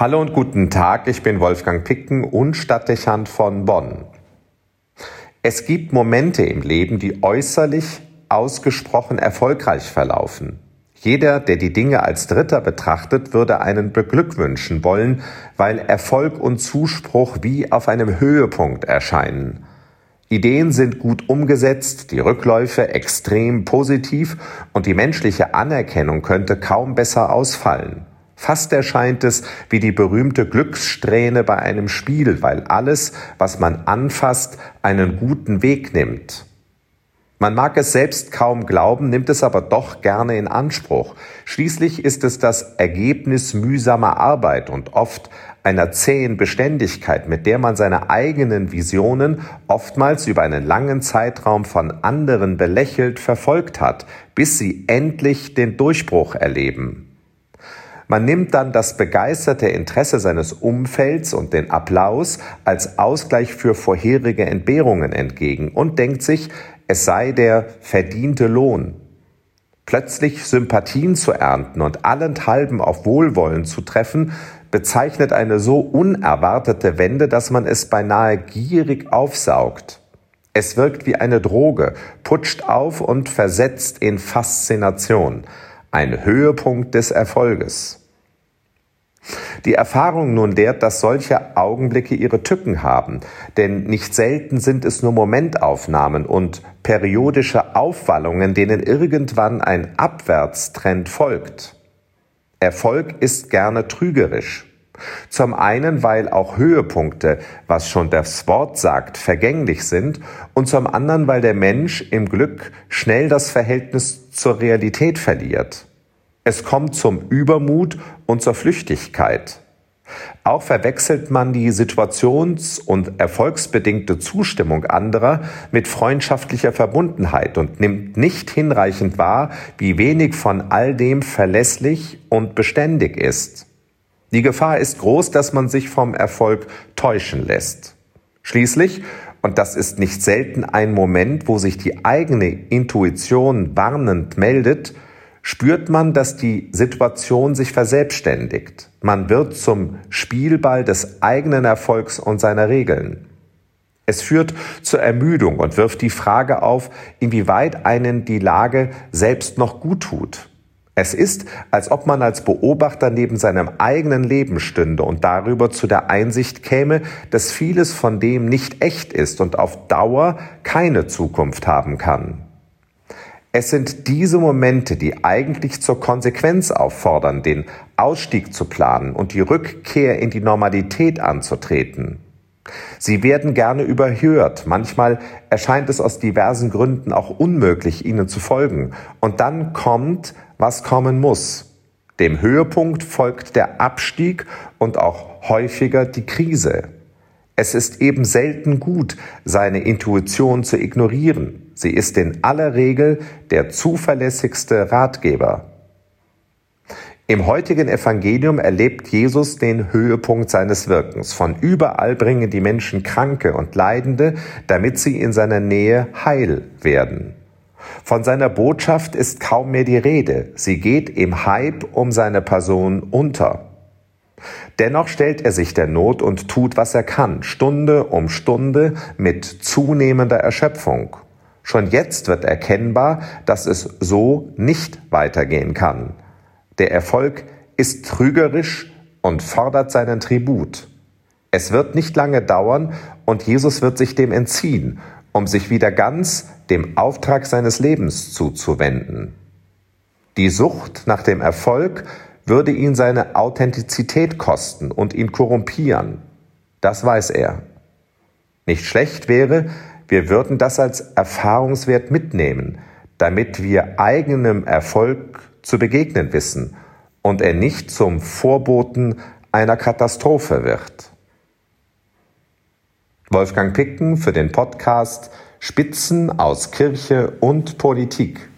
Hallo und guten Tag, ich bin Wolfgang Picken und Stadtdechant von Bonn. Es gibt Momente im Leben, die äußerlich ausgesprochen erfolgreich verlaufen. Jeder, der die Dinge als Dritter betrachtet, würde einen beglückwünschen wollen, weil Erfolg und Zuspruch wie auf einem Höhepunkt erscheinen. Ideen sind gut umgesetzt, die Rückläufe extrem positiv und die menschliche Anerkennung könnte kaum besser ausfallen. Fast erscheint es wie die berühmte Glückssträhne bei einem Spiel, weil alles, was man anfasst, einen guten Weg nimmt. Man mag es selbst kaum glauben, nimmt es aber doch gerne in Anspruch. Schließlich ist es das Ergebnis mühsamer Arbeit und oft einer zähen Beständigkeit, mit der man seine eigenen Visionen oftmals über einen langen Zeitraum von anderen belächelt verfolgt hat, bis sie endlich den Durchbruch erleben. Man nimmt dann das begeisterte Interesse seines Umfelds und den Applaus als Ausgleich für vorherige Entbehrungen entgegen und denkt sich, es sei der verdiente Lohn. Plötzlich Sympathien zu ernten und allenthalben auf Wohlwollen zu treffen, bezeichnet eine so unerwartete Wende, dass man es beinahe gierig aufsaugt. Es wirkt wie eine Droge, putscht auf und versetzt in Faszination. Ein Höhepunkt des Erfolges. Die Erfahrung nun lehrt, dass solche Augenblicke ihre Tücken haben, denn nicht selten sind es nur Momentaufnahmen und periodische Aufwallungen, denen irgendwann ein Abwärtstrend folgt. Erfolg ist gerne trügerisch. Zum einen, weil auch Höhepunkte, was schon das Wort sagt, vergänglich sind und zum anderen, weil der Mensch im Glück schnell das Verhältnis zur Realität verliert. Es kommt zum Übermut und zur Flüchtigkeit. Auch verwechselt man die situations- und erfolgsbedingte Zustimmung anderer mit freundschaftlicher Verbundenheit und nimmt nicht hinreichend wahr, wie wenig von all dem verlässlich und beständig ist. Die Gefahr ist groß, dass man sich vom Erfolg täuschen lässt. Schließlich, und das ist nicht selten ein Moment, wo sich die eigene Intuition warnend meldet, spürt man, dass die Situation sich verselbstständigt. Man wird zum Spielball des eigenen Erfolgs und seiner Regeln. Es führt zur Ermüdung und wirft die Frage auf, inwieweit einen die Lage selbst noch gut tut. Es ist, als ob man als Beobachter neben seinem eigenen Leben stünde und darüber zu der Einsicht käme, dass vieles von dem nicht echt ist und auf Dauer keine Zukunft haben kann. Es sind diese Momente, die eigentlich zur Konsequenz auffordern, den Ausstieg zu planen und die Rückkehr in die Normalität anzutreten. Sie werden gerne überhört, manchmal erscheint es aus diversen Gründen auch unmöglich, ihnen zu folgen. Und dann kommt, was kommen muss. Dem Höhepunkt folgt der Abstieg und auch häufiger die Krise. Es ist eben selten gut, seine Intuition zu ignorieren. Sie ist in aller Regel der zuverlässigste Ratgeber. Im heutigen Evangelium erlebt Jesus den Höhepunkt seines Wirkens. Von überall bringen die Menschen Kranke und Leidende, damit sie in seiner Nähe heil werden. Von seiner Botschaft ist kaum mehr die Rede. Sie geht im Hype um seine Person unter. Dennoch stellt er sich der Not und tut, was er kann, Stunde um Stunde mit zunehmender Erschöpfung. Schon jetzt wird erkennbar, dass es so nicht weitergehen kann. Der Erfolg ist trügerisch und fordert seinen Tribut. Es wird nicht lange dauern und Jesus wird sich dem entziehen, um sich wieder ganz dem Auftrag seines Lebens zuzuwenden. Die Sucht nach dem Erfolg würde ihn seine Authentizität kosten und ihn korrumpieren. Das weiß er. Nicht schlecht wäre, wir würden das als Erfahrungswert mitnehmen, damit wir eigenem Erfolg zu begegnen wissen und er nicht zum Vorboten einer Katastrophe wird. Wolfgang Picken für den Podcast Spitzen aus Kirche und Politik.